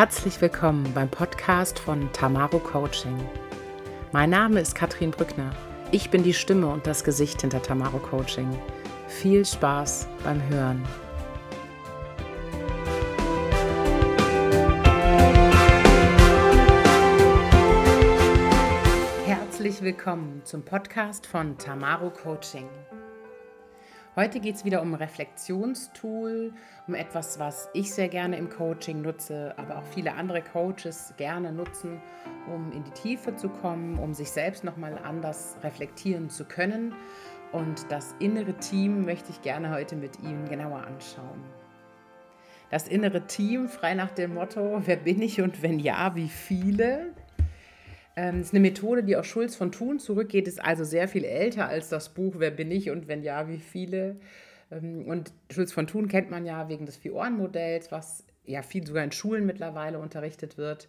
Herzlich willkommen beim Podcast von Tamaro Coaching. Mein Name ist Katrin Brückner. Ich bin die Stimme und das Gesicht hinter Tamaro Coaching. Viel Spaß beim Hören. Herzlich willkommen zum Podcast von Tamaro Coaching. Heute geht es wieder um ein Reflexionstool, um etwas, was ich sehr gerne im Coaching nutze, aber auch viele andere Coaches gerne nutzen, um in die Tiefe zu kommen, um sich selbst nochmal anders reflektieren zu können. Und das innere Team möchte ich gerne heute mit Ihnen genauer anschauen. Das innere Team, frei nach dem Motto, wer bin ich und wenn ja, wie viele? Ähm, ist eine Methode, die auf Schulz von Thun zurückgeht, ist also sehr viel älter als das Buch Wer bin ich und wenn ja, wie viele. Ähm, und Schulz von Thun kennt man ja wegen des Vier-Ohren-Modells, was ja viel sogar in Schulen mittlerweile unterrichtet wird.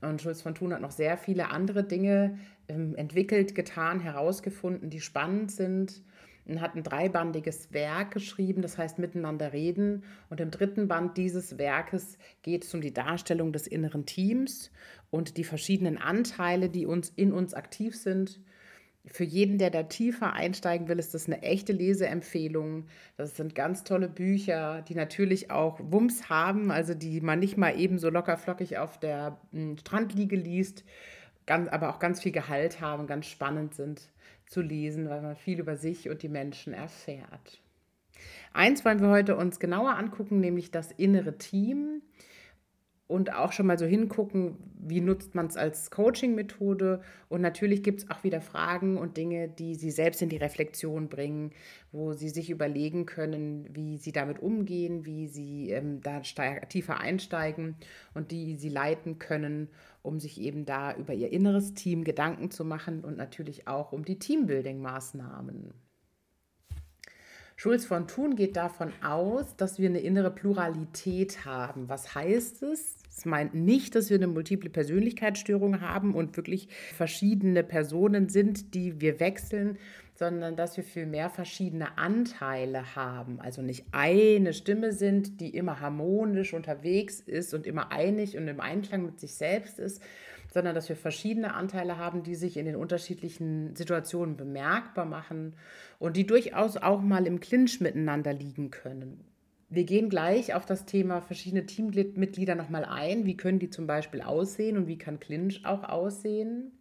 Und Schulz von Thun hat noch sehr viele andere Dinge ähm, entwickelt, getan, herausgefunden, die spannend sind und hat ein dreibandiges Werk geschrieben, das heißt Miteinander reden. Und im dritten Band dieses Werkes geht es um die Darstellung des inneren Teams und die verschiedenen Anteile, die uns in uns aktiv sind. Für jeden, der da tiefer einsteigen will, ist das eine echte Leseempfehlung. Das sind ganz tolle Bücher, die natürlich auch Wumms haben, also die man nicht mal eben so locker flockig auf der hm, Strandliege liest, ganz, aber auch ganz viel Gehalt haben, ganz spannend sind zu lesen, weil man viel über sich und die Menschen erfährt. Eins wollen wir heute uns genauer angucken, nämlich das innere Team und auch schon mal so hingucken, wie nutzt man es als Coaching-Methode. Und natürlich gibt es auch wieder Fragen und Dinge, die Sie selbst in die Reflexion bringen, wo Sie sich überlegen können, wie Sie damit umgehen, wie Sie ähm, da tiefer einsteigen und die Sie leiten können um sich eben da über ihr inneres Team Gedanken zu machen und natürlich auch um die Teambuilding-Maßnahmen. Schulz von Thun geht davon aus, dass wir eine innere Pluralität haben. Was heißt es? Es meint nicht, dass wir eine multiple Persönlichkeitsstörung haben und wirklich verschiedene Personen sind, die wir wechseln, sondern dass wir viel mehr verschiedene Anteile haben. Also nicht eine Stimme sind, die immer harmonisch unterwegs ist und immer einig und im Einklang mit sich selbst ist, sondern dass wir verschiedene Anteile haben, die sich in den unterschiedlichen Situationen bemerkbar machen und die durchaus auch mal im Clinch miteinander liegen können. Wir gehen gleich auf das Thema verschiedene Teammitglieder nochmal ein. Wie können die zum Beispiel aussehen und wie kann Clinch auch aussehen?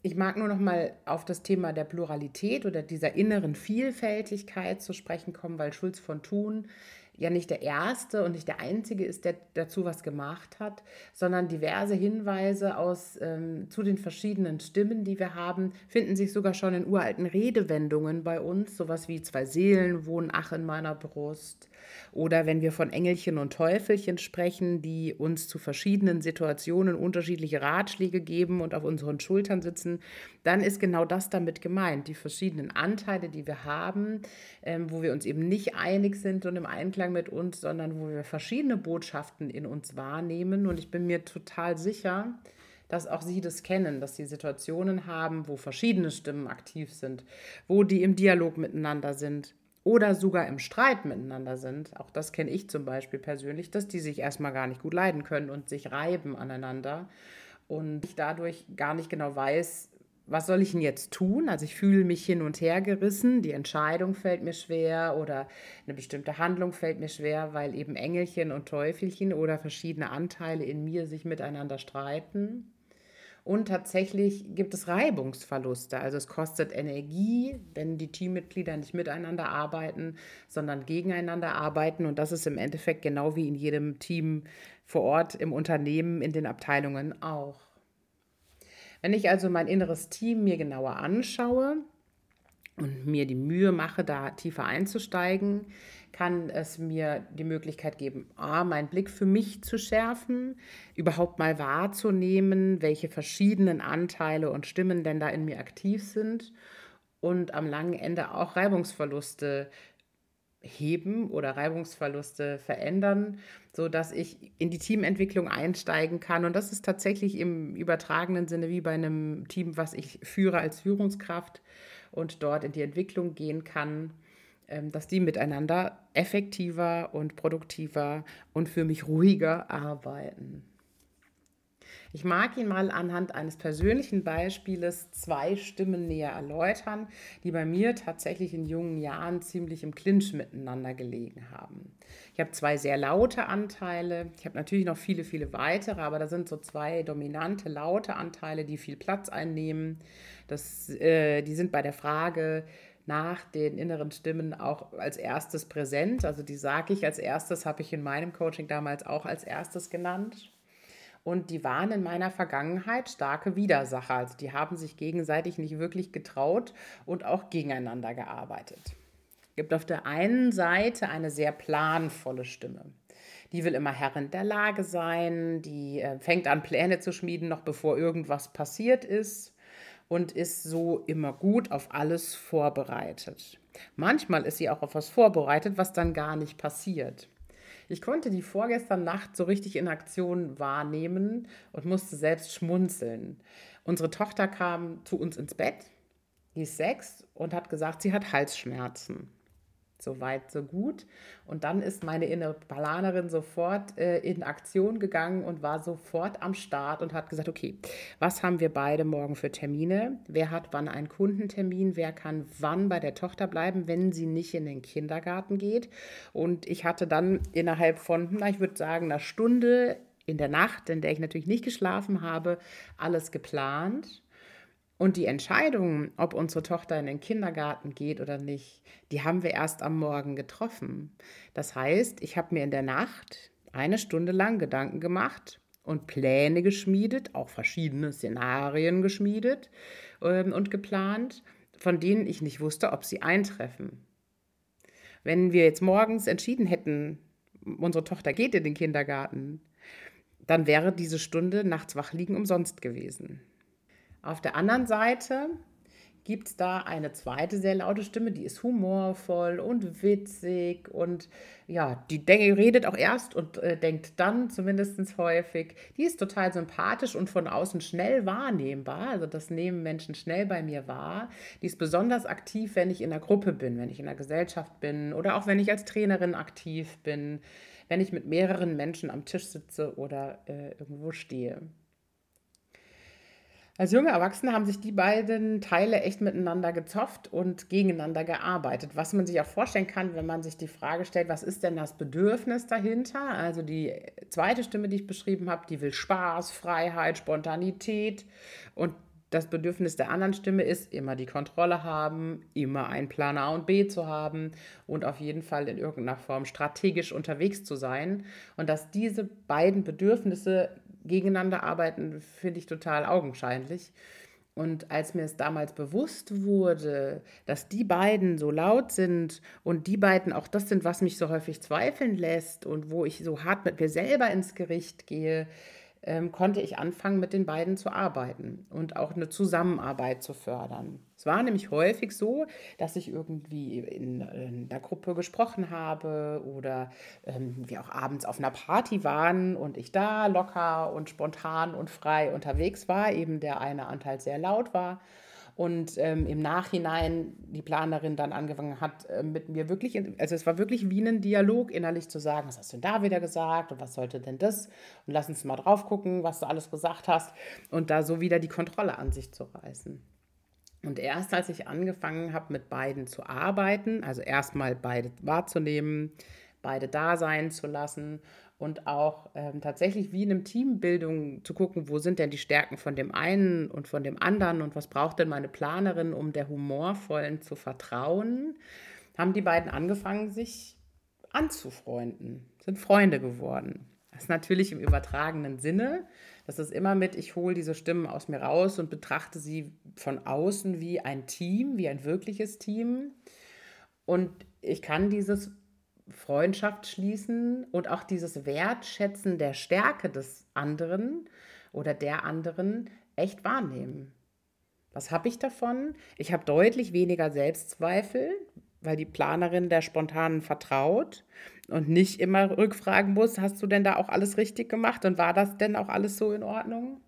Ich mag nur noch mal auf das Thema der Pluralität oder dieser inneren Vielfältigkeit zu sprechen kommen, weil Schulz von Thun ja nicht der Erste und nicht der Einzige ist, der dazu was gemacht hat, sondern diverse Hinweise aus, ähm, zu den verschiedenen Stimmen, die wir haben, finden sich sogar schon in uralten Redewendungen bei uns, sowas wie zwei Seelen wohnen ach in meiner Brust. Oder wenn wir von Engelchen und Teufelchen sprechen, die uns zu verschiedenen Situationen unterschiedliche Ratschläge geben und auf unseren Schultern sitzen, dann ist genau das damit gemeint. Die verschiedenen Anteile, die wir haben, ähm, wo wir uns eben nicht einig sind und im Einklang mit uns, sondern wo wir verschiedene Botschaften in uns wahrnehmen. Und ich bin mir total sicher, dass auch Sie das kennen, dass Sie Situationen haben, wo verschiedene Stimmen aktiv sind, wo die im Dialog miteinander sind, oder sogar im Streit miteinander sind, auch das kenne ich zum Beispiel persönlich, dass die sich erstmal gar nicht gut leiden können und sich reiben aneinander und ich dadurch gar nicht genau weiß, was soll ich denn jetzt tun? Also ich fühle mich hin und her gerissen, die Entscheidung fällt mir schwer oder eine bestimmte Handlung fällt mir schwer, weil eben Engelchen und Teufelchen oder verschiedene Anteile in mir sich miteinander streiten. Und tatsächlich gibt es Reibungsverluste. Also es kostet Energie, wenn die Teammitglieder nicht miteinander arbeiten, sondern gegeneinander arbeiten. Und das ist im Endeffekt genau wie in jedem Team vor Ort, im Unternehmen, in den Abteilungen auch. Wenn ich also mein inneres Team mir genauer anschaue, und mir die Mühe mache, da tiefer einzusteigen, kann es mir die Möglichkeit geben, A, meinen Blick für mich zu schärfen, überhaupt mal wahrzunehmen, welche verschiedenen Anteile und Stimmen denn da in mir aktiv sind und am langen Ende auch Reibungsverluste heben oder Reibungsverluste verändern, sodass ich in die Teamentwicklung einsteigen kann. Und das ist tatsächlich im übertragenen Sinne wie bei einem Team, was ich führe als Führungskraft und dort in die Entwicklung gehen kann ähm, dass die miteinander effektiver und produktiver und für mich ruhiger arbeiten. Ich mag ihn mal anhand eines persönlichen Beispieles zwei Stimmen näher erläutern, die bei mir tatsächlich in jungen Jahren ziemlich im Clinch miteinander gelegen haben. Ich habe zwei sehr laute Anteile. Ich habe natürlich noch viele, viele weitere, aber da sind so zwei dominante laute Anteile, die viel Platz einnehmen. Das, äh, die sind bei der Frage, nach den inneren Stimmen auch als erstes präsent. Also die sage ich als erstes, habe ich in meinem Coaching damals auch als erstes genannt. Und die waren in meiner Vergangenheit starke Widersacher. Also die haben sich gegenseitig nicht wirklich getraut und auch gegeneinander gearbeitet. Es gibt auf der einen Seite eine sehr planvolle Stimme. Die will immer Herrin der Lage sein, die äh, fängt an, Pläne zu schmieden, noch bevor irgendwas passiert ist und ist so immer gut auf alles vorbereitet. Manchmal ist sie auch auf was vorbereitet, was dann gar nicht passiert. Ich konnte die vorgestern Nacht so richtig in Aktion wahrnehmen und musste selbst schmunzeln. Unsere Tochter kam zu uns ins Bett, die ist sechs, und hat gesagt, sie hat Halsschmerzen. So weit, so gut. Und dann ist meine innere Planerin sofort äh, in Aktion gegangen und war sofort am Start und hat gesagt, okay, was haben wir beide morgen für Termine? Wer hat wann einen Kundentermin? Wer kann wann bei der Tochter bleiben, wenn sie nicht in den Kindergarten geht? Und ich hatte dann innerhalb von, na, ich würde sagen, einer Stunde in der Nacht, in der ich natürlich nicht geschlafen habe, alles geplant und die Entscheidung, ob unsere Tochter in den Kindergarten geht oder nicht, die haben wir erst am Morgen getroffen. Das heißt, ich habe mir in der Nacht eine Stunde lang Gedanken gemacht und Pläne geschmiedet, auch verschiedene Szenarien geschmiedet ähm, und geplant, von denen ich nicht wusste, ob sie eintreffen. Wenn wir jetzt morgens entschieden hätten, unsere Tochter geht in den Kindergarten, dann wäre diese Stunde nachts wach liegen umsonst gewesen. Auf der anderen Seite gibt es da eine zweite sehr laute Stimme, die ist humorvoll und witzig und ja, die redet auch erst und äh, denkt dann zumindest häufig. Die ist total sympathisch und von außen schnell wahrnehmbar. Also das nehmen Menschen schnell bei mir wahr. Die ist besonders aktiv, wenn ich in der Gruppe bin, wenn ich in der Gesellschaft bin oder auch wenn ich als Trainerin aktiv bin, wenn ich mit mehreren Menschen am Tisch sitze oder äh, irgendwo stehe. Als junge Erwachsene haben sich die beiden Teile echt miteinander gezofft und gegeneinander gearbeitet. Was man sich auch vorstellen kann, wenn man sich die Frage stellt, was ist denn das Bedürfnis dahinter? Also die zweite Stimme, die ich beschrieben habe, die will Spaß, Freiheit, Spontanität. Und das Bedürfnis der anderen Stimme ist, immer die Kontrolle haben, immer einen Plan A und B zu haben und auf jeden Fall in irgendeiner Form strategisch unterwegs zu sein. Und dass diese beiden Bedürfnisse gegeneinander arbeiten, finde ich total augenscheinlich. Und als mir es damals bewusst wurde, dass die beiden so laut sind und die beiden auch das sind, was mich so häufig zweifeln lässt und wo ich so hart mit mir selber ins Gericht gehe, ähm, konnte ich anfangen, mit den beiden zu arbeiten und auch eine Zusammenarbeit zu fördern. Es war nämlich häufig so, dass ich irgendwie in, in der Gruppe gesprochen habe oder ähm, wir auch abends auf einer Party waren und ich da locker und spontan und frei unterwegs war, eben der eine Anteil sehr laut war und ähm, im Nachhinein die Planerin dann angefangen hat, äh, mit mir wirklich, also es war wirklich wie ein Dialog innerlich zu sagen, was hast du denn da wieder gesagt und was sollte denn das und lass uns mal drauf gucken, was du alles gesagt hast und da so wieder die Kontrolle an sich zu reißen. Und erst als ich angefangen habe, mit beiden zu arbeiten, also erstmal beide wahrzunehmen, beide da sein zu lassen und auch ähm, tatsächlich wie in einem Teambildung zu gucken, wo sind denn die Stärken von dem einen und von dem anderen und was braucht denn meine Planerin, um der humorvollen zu vertrauen, haben die beiden angefangen, sich anzufreunden, sind Freunde geworden. Das ist natürlich im übertragenen Sinne. Das ist immer mit, ich hole diese Stimmen aus mir raus und betrachte sie von außen wie ein Team, wie ein wirkliches Team. Und ich kann dieses Freundschaft schließen und auch dieses Wertschätzen der Stärke des anderen oder der anderen echt wahrnehmen. Was habe ich davon? Ich habe deutlich weniger Selbstzweifel, weil die Planerin der Spontanen vertraut und nicht immer rückfragen muss, hast du denn da auch alles richtig gemacht und war das denn auch alles so in Ordnung?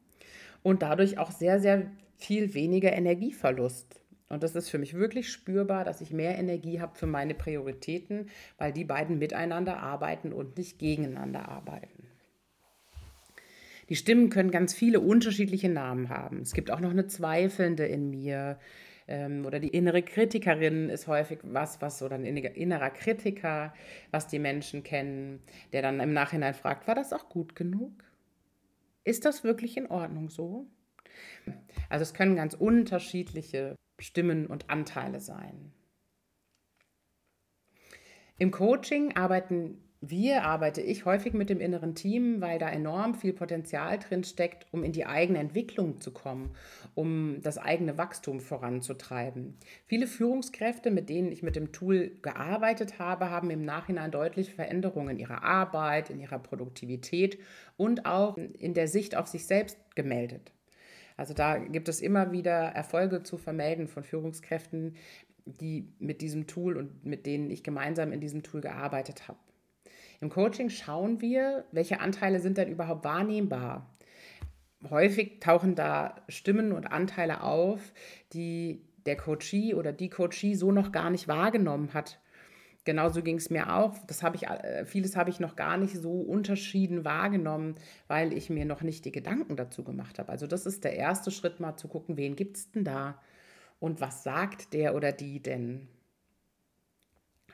Und dadurch auch sehr, sehr viel weniger Energieverlust. Und das ist für mich wirklich spürbar, dass ich mehr Energie habe für meine Prioritäten, weil die beiden miteinander arbeiten und nicht gegeneinander arbeiten. Die Stimmen können ganz viele unterschiedliche Namen haben. Es gibt auch noch eine Zweifelnde in mir. Ähm, oder die innere Kritikerin ist häufig was, was oder ein innerer Kritiker, was die Menschen kennen, der dann im Nachhinein fragt, war das auch gut genug? Ist das wirklich in Ordnung so? Also es können ganz unterschiedliche Stimmen und Anteile sein. Im Coaching arbeiten wir, arbeite ich häufig mit dem inneren Team, weil da enorm viel Potenzial drin steckt, um in die eigene Entwicklung zu kommen, um das eigene Wachstum voranzutreiben. Viele Führungskräfte, mit denen ich mit dem Tool gearbeitet habe, haben im Nachhinein deutliche Veränderungen in ihrer Arbeit, in ihrer Produktivität und auch in der Sicht auf sich selbst gemeldet. Also da gibt es immer wieder Erfolge zu vermelden von Führungskräften, die mit diesem Tool und mit denen ich gemeinsam in diesem Tool gearbeitet habe. Im Coaching schauen wir, welche Anteile sind denn überhaupt wahrnehmbar. Häufig tauchen da Stimmen und Anteile auf, die der Coachee oder die Coachee so noch gar nicht wahrgenommen hat. Genauso ging es mir auch. Das habe ich, äh, vieles habe ich noch gar nicht so unterschieden wahrgenommen, weil ich mir noch nicht die Gedanken dazu gemacht habe. Also das ist der erste Schritt, mal zu gucken, wen gibt es denn da und was sagt der oder die denn?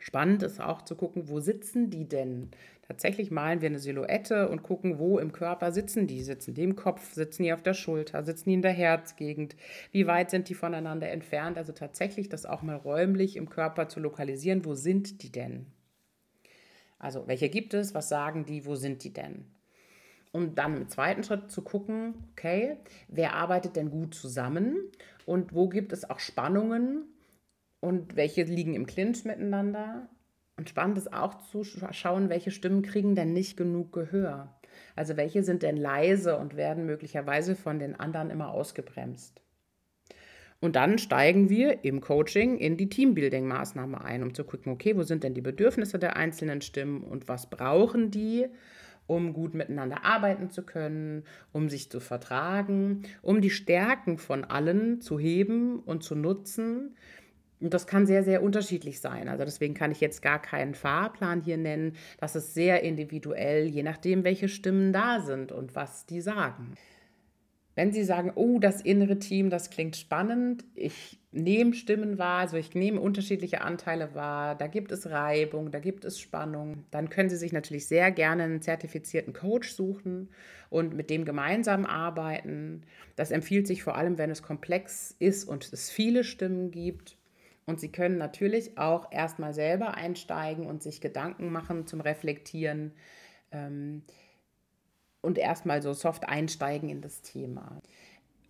Spannend ist auch zu gucken, wo sitzen die denn? Tatsächlich malen wir eine Silhouette und gucken, wo im Körper sitzen die. Sitzen die im Kopf, sitzen die auf der Schulter, sitzen die in der Herzgegend? Wie weit sind die voneinander entfernt? Also tatsächlich das auch mal räumlich im Körper zu lokalisieren. Wo sind die denn? Also welche gibt es? Was sagen die? Wo sind die denn? Und dann im zweiten Schritt zu gucken, okay, wer arbeitet denn gut zusammen und wo gibt es auch Spannungen und welche liegen im Clinch miteinander. Und spannend ist auch zu schauen, welche Stimmen kriegen denn nicht genug Gehör. Also welche sind denn leise und werden möglicherweise von den anderen immer ausgebremst. Und dann steigen wir im Coaching in die Teambuilding-Maßnahme ein, um zu gucken, okay, wo sind denn die Bedürfnisse der einzelnen Stimmen und was brauchen die, um gut miteinander arbeiten zu können, um sich zu vertragen, um die Stärken von allen zu heben und zu nutzen, und das kann sehr, sehr unterschiedlich sein. Also deswegen kann ich jetzt gar keinen Fahrplan hier nennen. Das ist sehr individuell, je nachdem, welche Stimmen da sind und was die sagen. Wenn Sie sagen, oh, das innere Team, das klingt spannend, ich nehme Stimmen wahr, also ich nehme unterschiedliche Anteile wahr, da gibt es Reibung, da gibt es Spannung, dann können Sie sich natürlich sehr gerne einen zertifizierten Coach suchen und mit dem gemeinsam arbeiten. Das empfiehlt sich vor allem, wenn es komplex ist und es viele Stimmen gibt und Sie können natürlich auch erstmal selber einsteigen und sich Gedanken machen zum Reflektieren ähm, und erstmal so soft einsteigen in das Thema.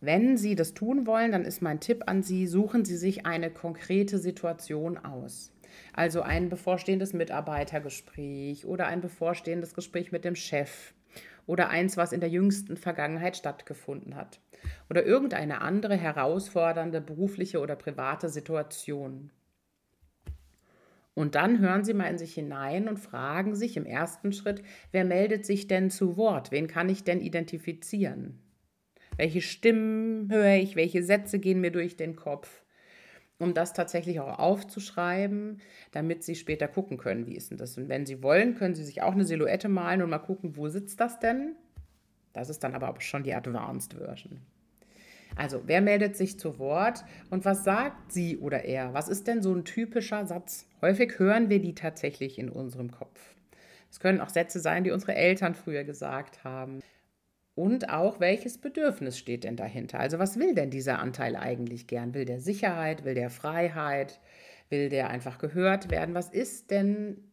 Wenn Sie das tun wollen, dann ist mein Tipp an Sie, suchen Sie sich eine konkrete Situation aus. Also ein bevorstehendes Mitarbeitergespräch oder ein bevorstehendes Gespräch mit dem Chef oder eins, was in der jüngsten Vergangenheit stattgefunden hat oder irgendeine andere herausfordernde berufliche oder private Situation. Und dann hören Sie mal in sich hinein und fragen sich im ersten Schritt, wer meldet sich denn zu Wort? Wen kann ich denn identifizieren? Welche Stimmen höre ich? Welche Sätze gehen mir durch den Kopf? Um das tatsächlich auch aufzuschreiben, damit Sie später gucken können, wie ist denn das? Und wenn Sie wollen, können Sie sich auch eine Silhouette malen und mal gucken, wo sitzt das denn? Das ist dann aber auch schon die Advanced Version. Also, wer meldet sich zu Wort und was sagt sie oder er? Was ist denn so ein typischer Satz? Häufig hören wir die tatsächlich in unserem Kopf. Es können auch Sätze sein, die unsere Eltern früher gesagt haben. Und auch, welches Bedürfnis steht denn dahinter? Also, was will denn dieser Anteil eigentlich gern? Will der Sicherheit? Will der Freiheit? Will der einfach gehört werden? Was ist denn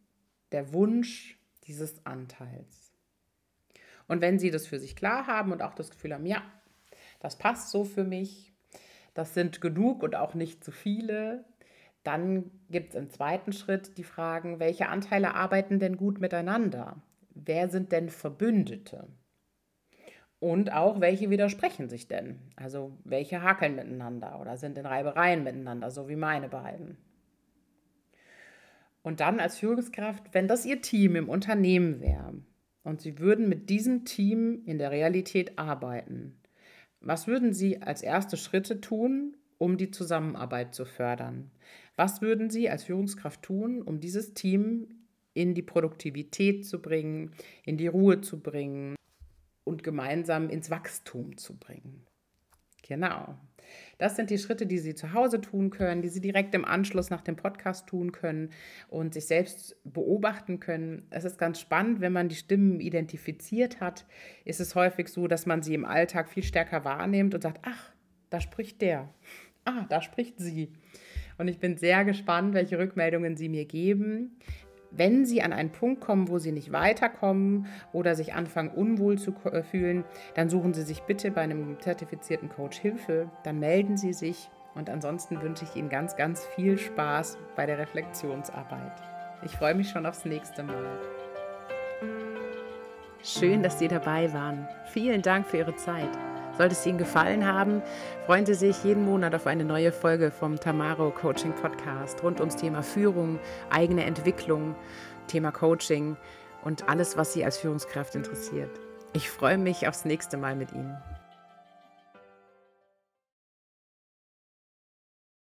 der Wunsch dieses Anteils? Und wenn Sie das für sich klar haben und auch das Gefühl haben, ja, das passt so für mich, das sind genug und auch nicht zu viele, dann gibt es im zweiten Schritt die Fragen, welche Anteile arbeiten denn gut miteinander? Wer sind denn Verbündete? Und auch, welche widersprechen sich denn? Also, welche hakeln miteinander oder sind in Reibereien miteinander, so wie meine beiden? Und dann als Führungskraft, wenn das Ihr Team im Unternehmen wäre und Sie würden mit diesem Team in der Realität arbeiten, was würden Sie als erste Schritte tun, um die Zusammenarbeit zu fördern? Was würden Sie als Führungskraft tun, um dieses Team in die Produktivität zu bringen, in die Ruhe zu bringen? und gemeinsam ins Wachstum zu bringen. Genau. Das sind die Schritte, die Sie zu Hause tun können, die Sie direkt im Anschluss nach dem Podcast tun können und sich selbst beobachten können. Es ist ganz spannend, wenn man die Stimmen identifiziert hat, ist es häufig so, dass man sie im Alltag viel stärker wahrnimmt und sagt, ach, da spricht der. Ah, da spricht sie. Und ich bin sehr gespannt, welche Rückmeldungen Sie mir geben. Wenn Sie an einen Punkt kommen, wo Sie nicht weiterkommen oder sich anfangen unwohl zu äh, fühlen, dann suchen Sie sich bitte bei einem zertifizierten Coach Hilfe. Dann melden Sie sich und ansonsten wünsche ich Ihnen ganz, ganz viel Spaß bei der Reflexionsarbeit. Ich freue mich schon aufs nächste Mal. Schön, dass Sie dabei waren. Vielen Dank für Ihre Zeit. Sollte es Ihnen gefallen haben, freuen Sie sich jeden Monat auf eine neue Folge vom Tamaro Coaching Podcast rund ums Thema Führung, eigene Entwicklung, Thema Coaching und alles, was Sie als Führungskraft interessiert. Ich freue mich aufs nächste Mal mit Ihnen.